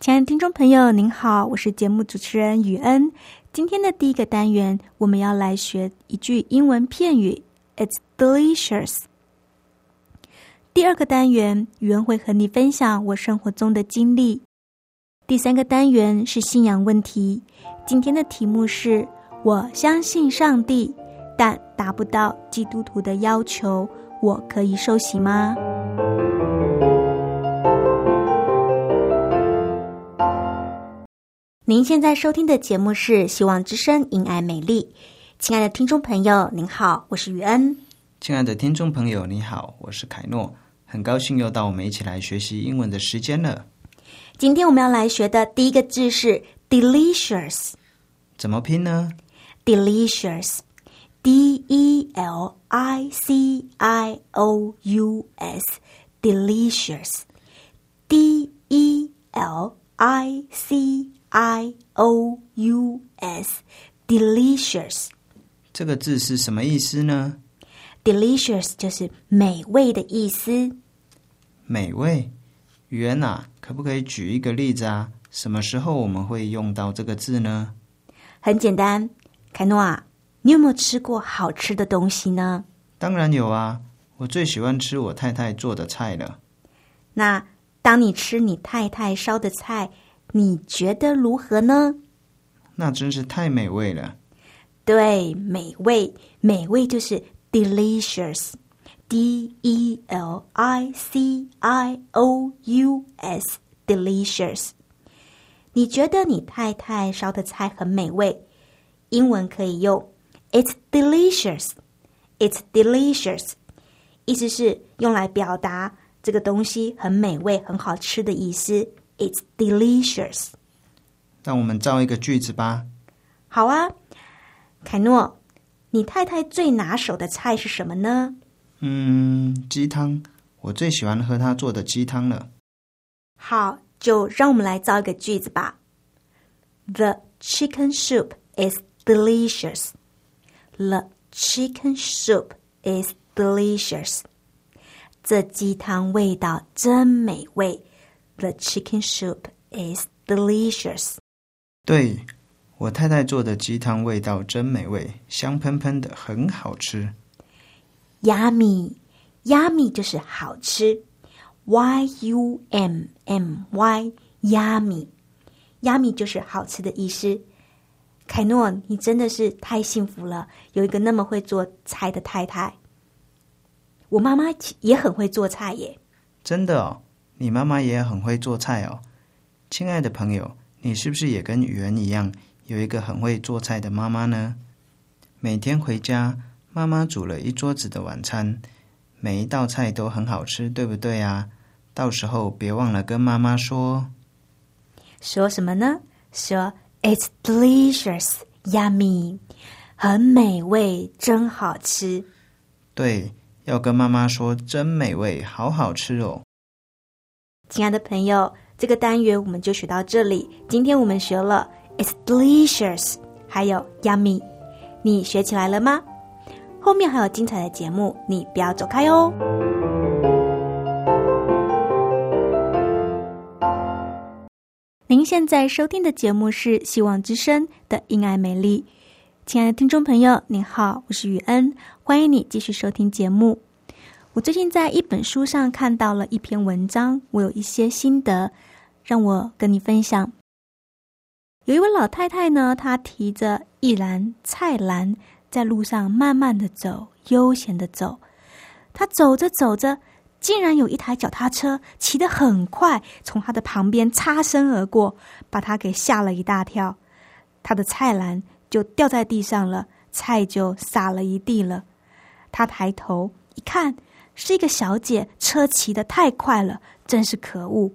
亲爱的听众朋友，您好，我是节目主持人雨恩。今天的第一个单元，我们要来学一句英文片语，It's delicious。第二个单元，雨恩会和你分享我生活中的经历。第三个单元是信仰问题，今天的题目是我相信上帝，但达不到基督徒的要求，我可以受洗吗？您现在收听的节目是《希望之声·因爱美丽》。亲爱的听众朋友，您好，我是于恩。亲爱的听众朋友，你好，我是凯诺。很高兴又到我们一起来学习英文的时间了。今天我们要来学的第一个字是 “delicious”，怎么拼呢？delicious，d e l i c i o u s，delicious，d e l i c。I O U S，delicious，这个字是什么意思呢？delicious 就是美味的意思。美味，语言啊，可不可以举一个例子啊？什么时候我们会用到这个字呢？很简单，凯诺啊，你有没有吃过好吃的东西呢？当然有啊，我最喜欢吃我太太做的菜了。那当你吃你太太烧的菜。你觉得如何呢？那真是太美味了。对，美味，美味就是 delicious，d e l i c i o u s，delicious。你觉得你太太烧的菜很美味？英文可以用 "It's delicious", "It's delicious"，意思是用来表达这个东西很美味、很好吃的意思。It's delicious。让我们造一个句子吧。好啊，凯诺，你太太最拿手的菜是什么呢？嗯，鸡汤。我最喜欢喝她做的鸡汤了。好，就让我们来造一个句子吧。The chicken soup is delicious. The chicken soup is delicious. 这鸡汤味道真美味。The chicken soup is delicious. 对我太太做的鸡汤味道真美味，香喷喷的，很好吃。Yummy，Yummy 就是好吃。Y U M M Y，Yummy，Yummy 就是好吃的意思。凯诺，你真的是太幸福了，有一个那么会做菜的太太。我妈妈也很会做菜耶。真的哦。你妈妈也很会做菜哦，亲爱的朋友，你是不是也跟雨恩一样有一个很会做菜的妈妈呢？每天回家，妈妈煮了一桌子的晚餐，每一道菜都很好吃，对不对啊？到时候别忘了跟妈妈说。说什么呢？说 "It's delicious, yummy"，很美味，真好吃。对，要跟妈妈说，真美味，好好吃哦。亲爱的朋友，这个单元我们就学到这里。今天我们学了 "It's delicious"，还有 "Yummy"，你学起来了吗？后面还有精彩的节目，你不要走开哦。您现在收听的节目是希望之声的“因爱美丽”。亲爱的听众朋友，您好，我是雨恩，欢迎你继续收听节目。我最近在一本书上看到了一篇文章，我有一些心得，让我跟你分享。有一位老太太呢，她提着一篮菜篮，在路上慢慢的走，悠闲的走。她走着走着，竟然有一台脚踏车骑得很快，从她的旁边擦身而过，把她给吓了一大跳。她的菜篮就掉在地上了，菜就洒了一地了。她抬头一看，是一个小姐，车骑得太快了，真是可恶。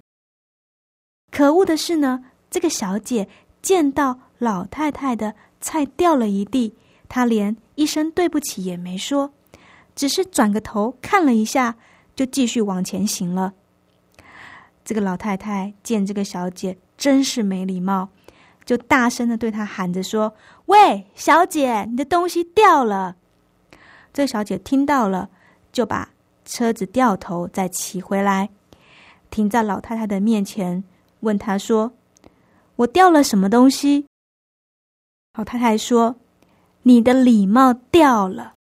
可恶的是呢，这个小姐。见到老太太的菜掉了一地，她连一声对不起也没说，只是转个头看了一下，就继续往前行了。这个老太太见这个小姐真是没礼貌，就大声的对她喊着说：“喂，小姐，你的东西掉了。”这小姐听到了，就把车子掉头再骑回来，停在老太太的面前，问她说。我掉了什么东西？老太太说：“你的礼帽掉了。”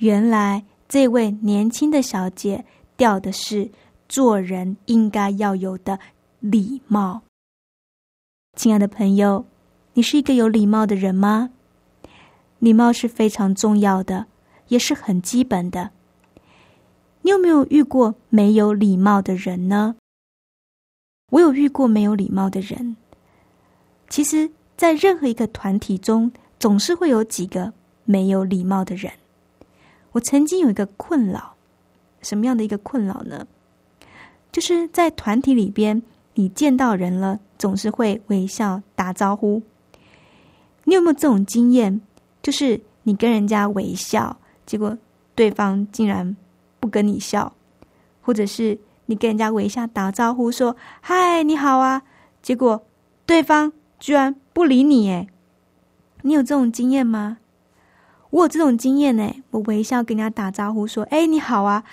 原来这位年轻的小姐掉的是做人应该要有的礼貌。亲爱的朋友，你是一个有礼貌的人吗？礼貌是非常重要的，也是很基本的。你有没有遇过没有礼貌的人呢？我有遇过没有礼貌的人。其实，在任何一个团体中，总是会有几个没有礼貌的人。我曾经有一个困扰，什么样的一个困扰呢？就是在团体里边，你见到人了，总是会微笑打招呼。你有没有这种经验？就是你跟人家微笑，结果对方竟然跟你笑，或者是？你跟人家微笑打招呼说“嗨，你好啊”，结果对方居然不理你哎！你有这种经验吗？我有这种经验呢。我微笑跟人家打招呼说“哎，你好啊”，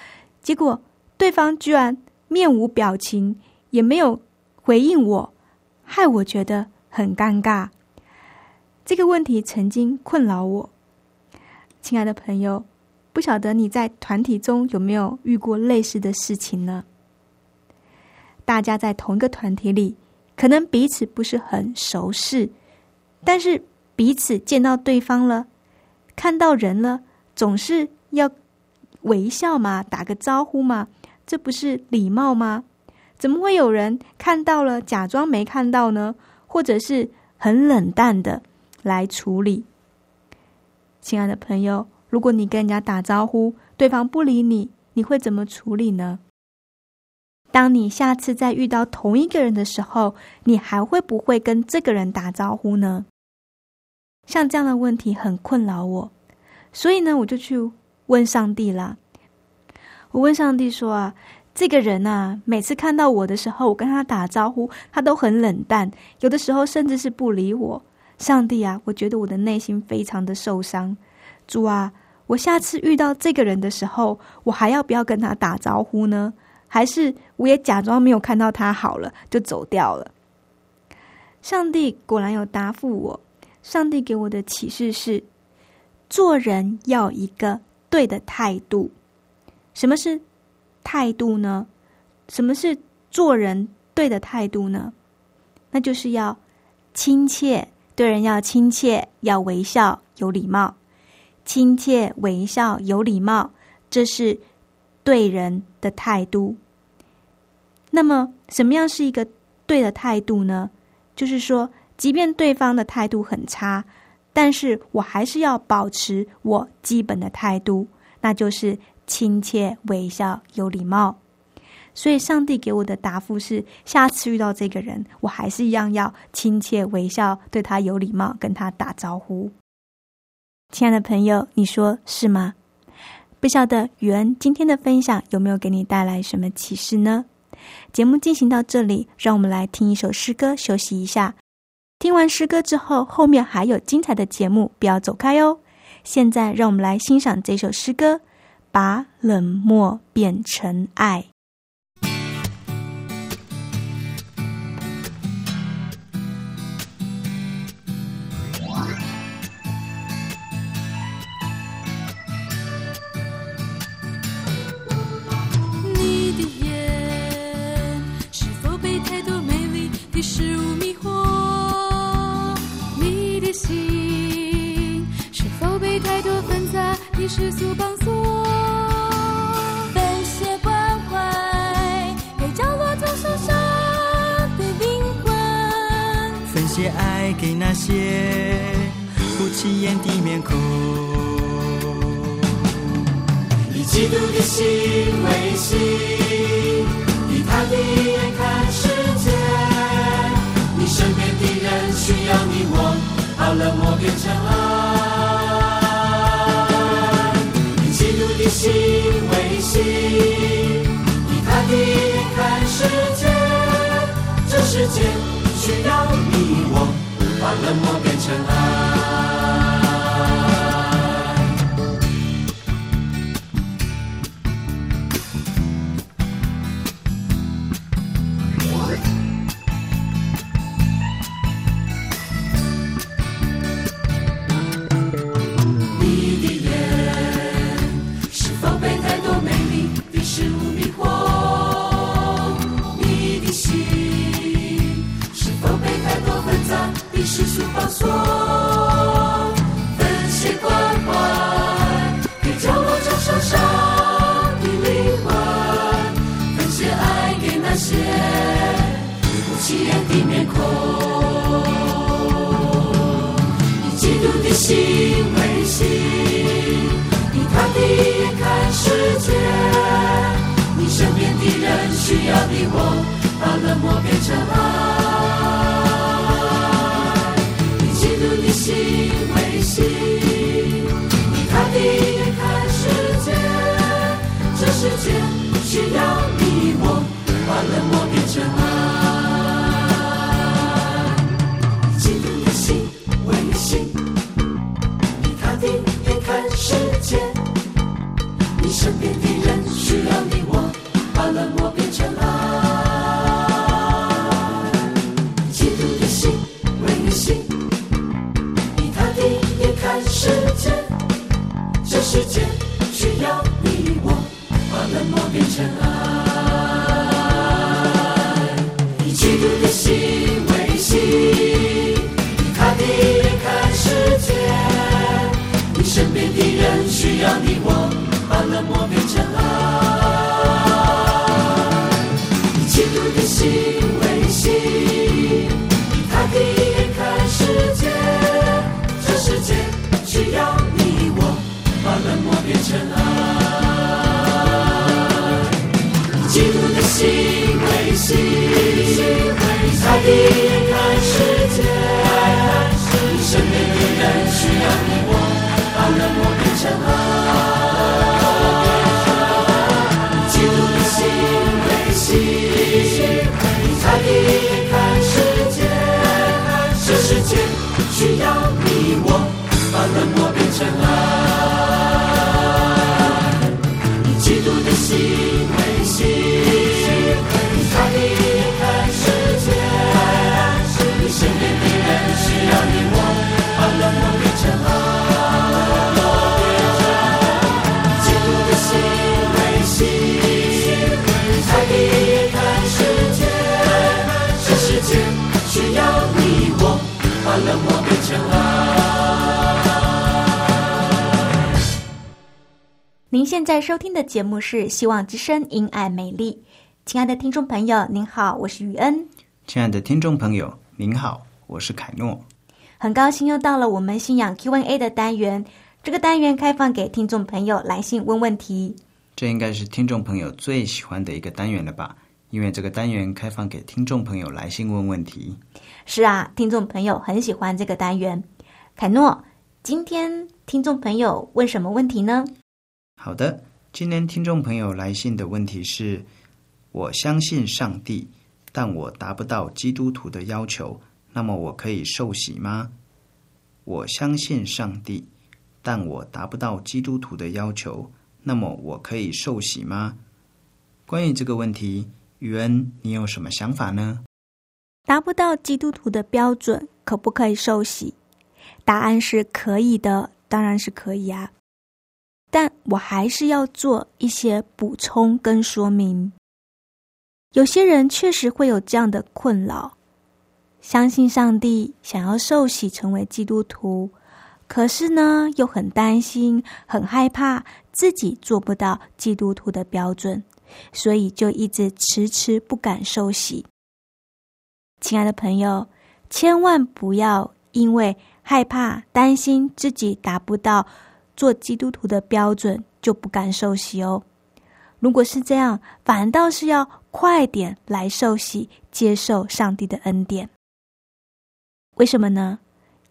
结果对方居然面无表情，也没有回应我，害我觉得很尴尬。这个问题曾经困扰我，亲爱的朋友，不晓得你在团体中有没有遇过类似的事情呢？大家在同一个团体里，可能彼此不是很熟识，但是彼此见到对方了，看到人了，总是要微笑嘛，打个招呼嘛，这不是礼貌吗？怎么会有人看到了假装没看到呢？或者是很冷淡的来处理？亲爱的朋友，如果你跟人家打招呼，对方不理你，你会怎么处理呢？当你下次再遇到同一个人的时候，你还会不会跟这个人打招呼呢？像这样的问题很困扰我，所以呢，我就去问上帝啦。我问上帝说：“啊，这个人啊，每次看到我的时候，我跟他打招呼，他都很冷淡，有的时候甚至是不理我。上帝啊，我觉得我的内心非常的受伤。主啊，我下次遇到这个人的时候，我还要不要跟他打招呼呢？”还是我也假装没有看到他好了，就走掉了。上帝果然有答复我。上帝给我的启示是：做人要一个对的态度。什么是态度呢？什么是做人对的态度呢？那就是要亲切，对人要亲切，要微笑，有礼貌。亲切、微笑、有礼貌，这是对人的态度。那么，什么样是一个对的态度呢？就是说，即便对方的态度很差，但是我还是要保持我基本的态度，那就是亲切、微笑、有礼貌。所以，上帝给我的答复是：下次遇到这个人，我还是一样要亲切、微笑，对他有礼貌，跟他打招呼。亲爱的朋友，你说是吗？不晓得雨恩今天的分享有没有给你带来什么启示呢？节目进行到这里，让我们来听一首诗歌，休息一下。听完诗歌之后，后面还有精彩的节目，不要走开哦。现在，让我们来欣赏这首诗歌，《把冷漠变成爱》。心为心，以他的眼看世界。这世界需要你我，把冷漠变成爱。需要你我，把冷漠变成爱。以嫉妒的心为心，以他的眼看世界。这世界需要你我，把冷漠第一眼看世界。你身边的人需要你我，把冷漠变成爱。以基督的心为心，以他的眼看世界。这世界需要你我，把冷漠变成爱。以基督的心为心，以他的需要你我，把冷漠变成爱。以基督的心为心，以他的眼看世界。这世界需要你我，把冷漠变成爱。您现在收听的节目是《希望之声·因爱美丽》。亲爱的听众朋友，您好，我是雨恩，亲爱的听众朋友，您好，我是凯诺。很高兴又到了我们信仰 Q&A 的单元。这个单元开放给听众朋友来信问问题。这应该是听众朋友最喜欢的一个单元了吧？因为这个单元开放给听众朋友来信问问题。是啊，听众朋友很喜欢这个单元。凯诺，今天听众朋友问什么问题呢？好的，今天听众朋友来信的问题是：我相信上帝，但我达不到基督徒的要求，那么我可以受洗吗？我相信上帝，但我达不到基督徒的要求，那么我可以受洗吗？关于这个问题，宇恩，你有什么想法呢？达不到基督徒的标准，可不可以受洗？答案是可以的，当然是可以啊。但我还是要做一些补充跟说明。有些人确实会有这样的困扰：相信上帝，想要受洗成为基督徒，可是呢，又很担心、很害怕自己做不到基督徒的标准，所以就一直迟迟不敢受洗。亲爱的朋友，千万不要因为害怕、担心自己达不到做基督徒的标准，就不敢受洗哦。如果是这样，反倒是要快点来受洗，接受上帝的恩典。为什么呢？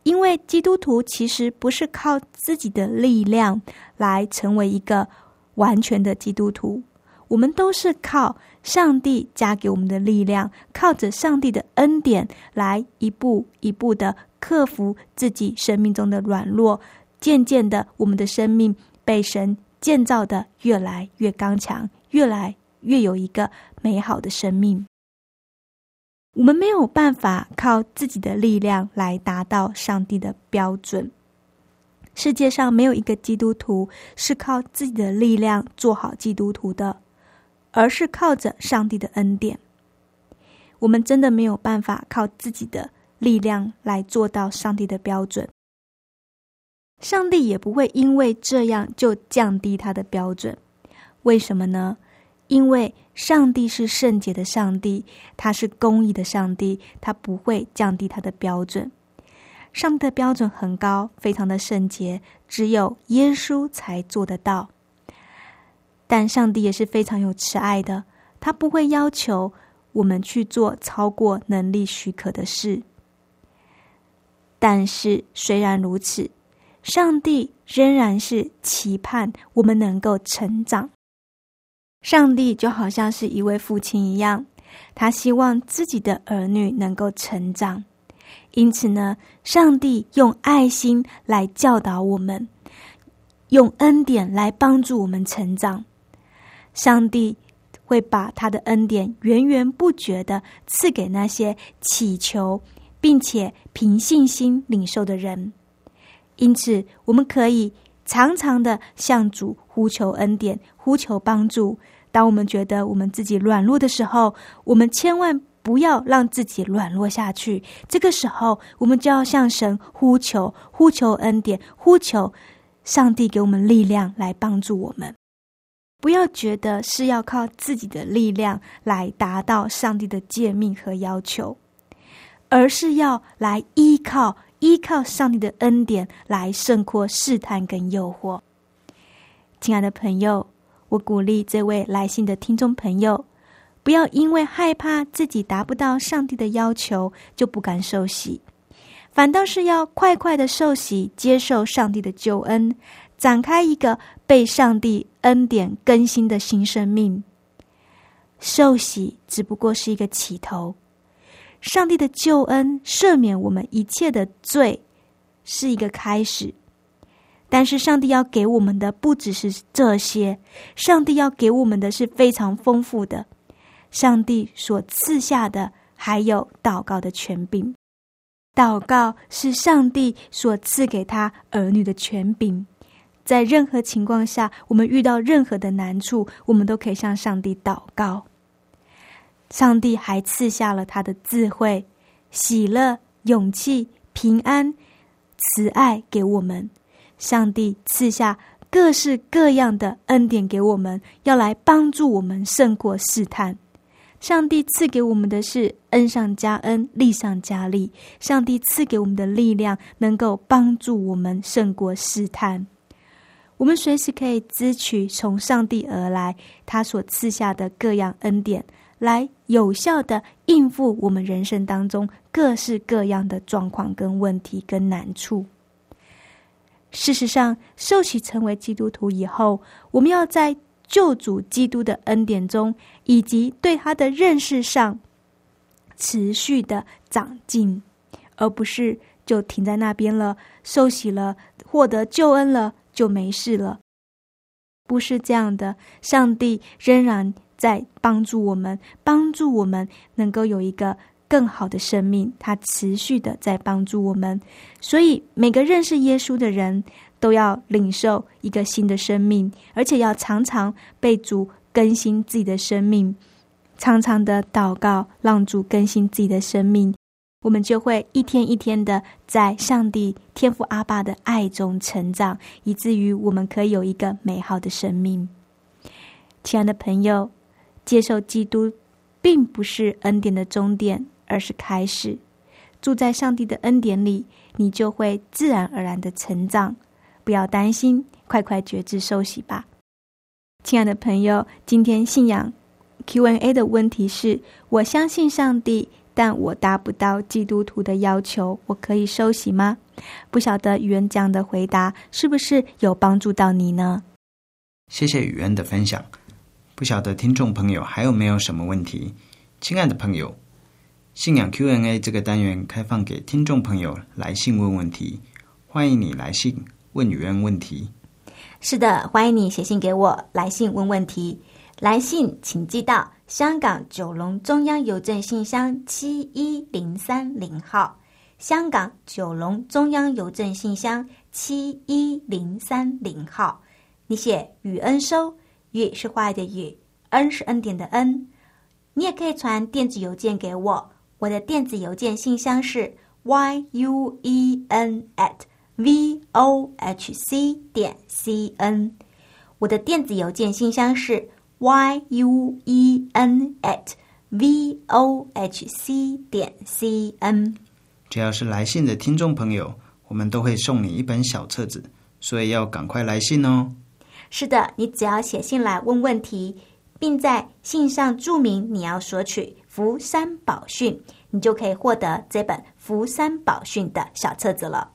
因为基督徒其实不是靠自己的力量来成为一个完全的基督徒，我们都是靠上帝加给我们的力量，靠着上帝的恩典来一步一步的克服自己生命中的软弱，渐渐的，我们的生命被神建造的越来越刚强，越来越有一个美好的生命。我们没有办法靠自己的力量来达到上帝的标准。世界上没有一个基督徒是靠自己的力量做好基督徒的，而是靠着上帝的恩典。我们真的没有办法靠自己的力量来做到上帝的标准。上帝也不会因为这样就降低他的标准。为什么呢？因为上帝是圣洁的上帝，他是公义的上帝，他不会降低他的标准。上帝的标准很高，非常的圣洁，只有耶稣才做得到。但上帝也是非常有慈爱的，他不会要求我们去做超过能力许可的事。但是虽然如此，上帝仍然是期盼我们能够成长。上帝就好像是一位父亲一样，他希望自己的儿女能够成长。因此呢，上帝用爱心来教导我们，用恩典来帮助我们成长。上帝会把他的恩典源源不绝的赐给那些祈求并且凭信心领受的人。因此，我们可以常常的向主呼求恩典，呼求帮助。当我们觉得我们自己软弱的时候，我们千万不要让自己软弱下去。这个时候，我们就要向神呼求，呼求恩典，呼求上帝给我们力量来帮助我们。不要觉得是要靠自己的力量来达到上帝的诫命和要求，而是要来依靠依靠上帝的恩典来胜过试探跟诱惑。亲爱的朋友。我鼓励这位来信的听众朋友，不要因为害怕自己达不到上帝的要求就不敢受洗，反倒是要快快的受洗，接受上帝的救恩，展开一个被上帝恩典更新的新生命。受洗只不过是一个起头，上帝的救恩赦免我们一切的罪，是一个开始。但是，上帝要给我们的不只是这些，上帝要给我们的是非常丰富的。上帝所赐下的还有祷告的权柄，祷告是上帝所赐给他儿女的权柄。在任何情况下，我们遇到任何的难处，我们都可以向上帝祷告。上帝还赐下了他的智慧、喜乐、勇气、平安、慈爱给我们。上帝赐下各式各样的恩典给我们，要来帮助我们胜过试探。上帝赐给我们的是恩上加恩，利上加利。上帝赐给我们的力量，能够帮助我们胜过试探。我们随时可以支取从上帝而来他所赐下的各样恩典，来有效的应付我们人生当中各式各样的状况、跟问题、跟难处。事实上，受洗成为基督徒以后，我们要在救主基督的恩典中，以及对他的认识上，持续的长进，而不是就停在那边了。受洗了，获得救恩了，就没事了。不是这样的，上帝仍然在帮助我们，帮助我们能够有一个。更好的生命，他持续的在帮助我们。所以，每个认识耶稣的人都要领受一个新的生命，而且要常常被主更新自己的生命，常常的祷告，让主更新自己的生命，我们就会一天一天的在上帝天父阿爸的爱中成长，以至于我们可以有一个美好的生命。亲爱的朋友，接受基督并不是恩典的终点，而是开始。住在上帝的恩典里，你就会自然而然的成长。不要担心，快快觉知受洗吧。亲爱的朋友，今天信仰 Q&A 的问题是：我相信上帝。但我达不到基督徒的要求，我可以收洗吗？不晓得语言讲的回答是不是有帮助到你呢？谢谢语言的分享。不晓得听众朋友还有没有什么问题？亲爱的朋友，信仰 Q&A 这个单元开放给听众朋友来信问问题，欢迎你来信问语言问题。是的，欢迎你写信给我来信问问题。来信请寄到。香港九龙中央邮政信箱七一零三零号，香港九龙中央邮政信箱七一零三零号。你写雨恩收，雨是坏的雨，恩是恩典的恩。你也可以传电子邮件给我，我的电子邮件信箱是 y u e n at v o h c 点 c n。我的电子邮件信箱是。y u e n at v o h c 点 c n，只要是来信的听众朋友，我们都会送你一本小册子，所以要赶快来信哦。是的，你只要写信来问问题，并在信上注明你要索取福山宝训，你就可以获得这本福山宝训的小册子了。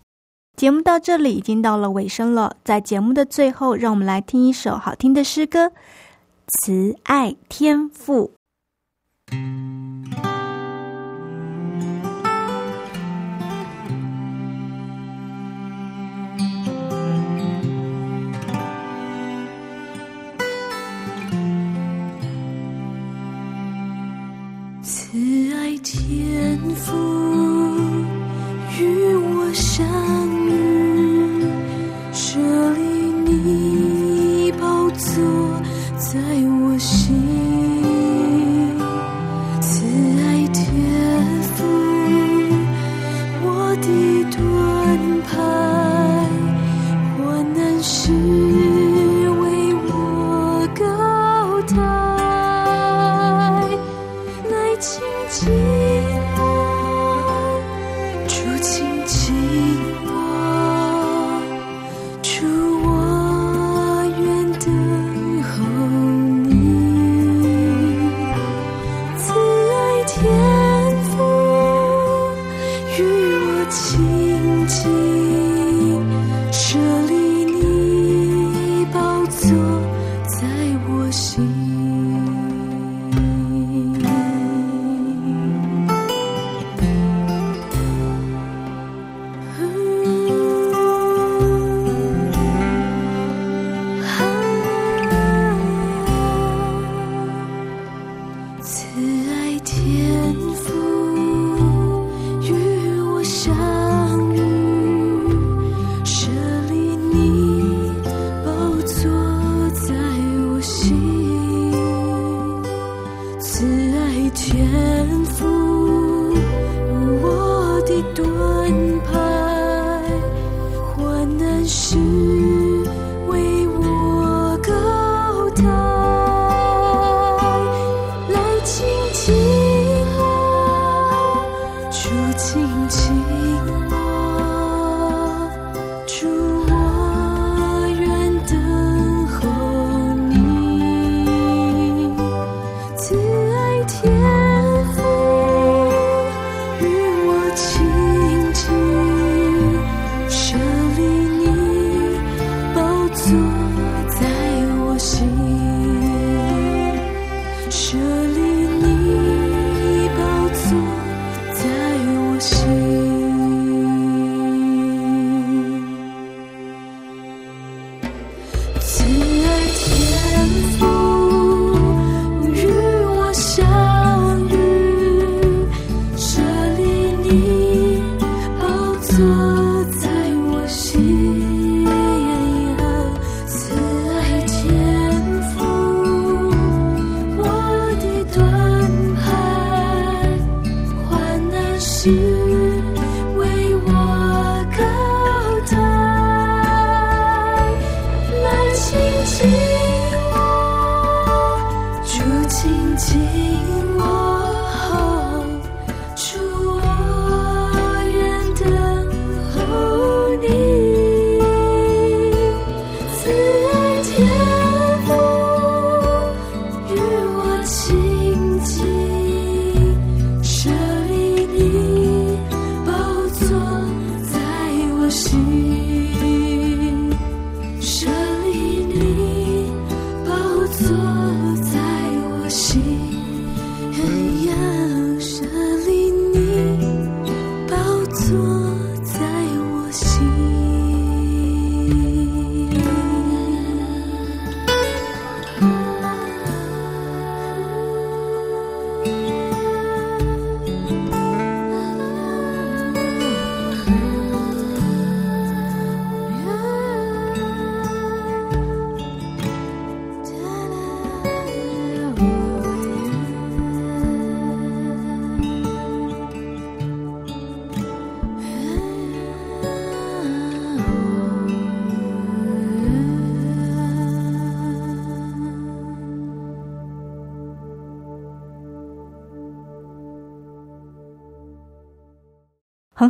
节目到这里已经到了尾声了，在节目的最后，让我们来听一首好听的诗歌。慈爱天赋。福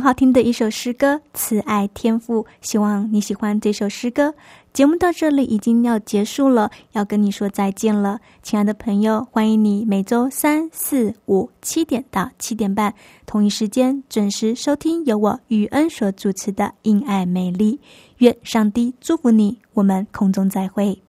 好听的一首诗歌《慈爱天赋》，希望你喜欢这首诗歌。节目到这里已经要结束了，要跟你说再见了，亲爱的朋友，欢迎你每周三、四、五七点到七点半同一时间准时收听由我雨恩所主持的《因爱美丽》。愿上帝祝福你，我们空中再会。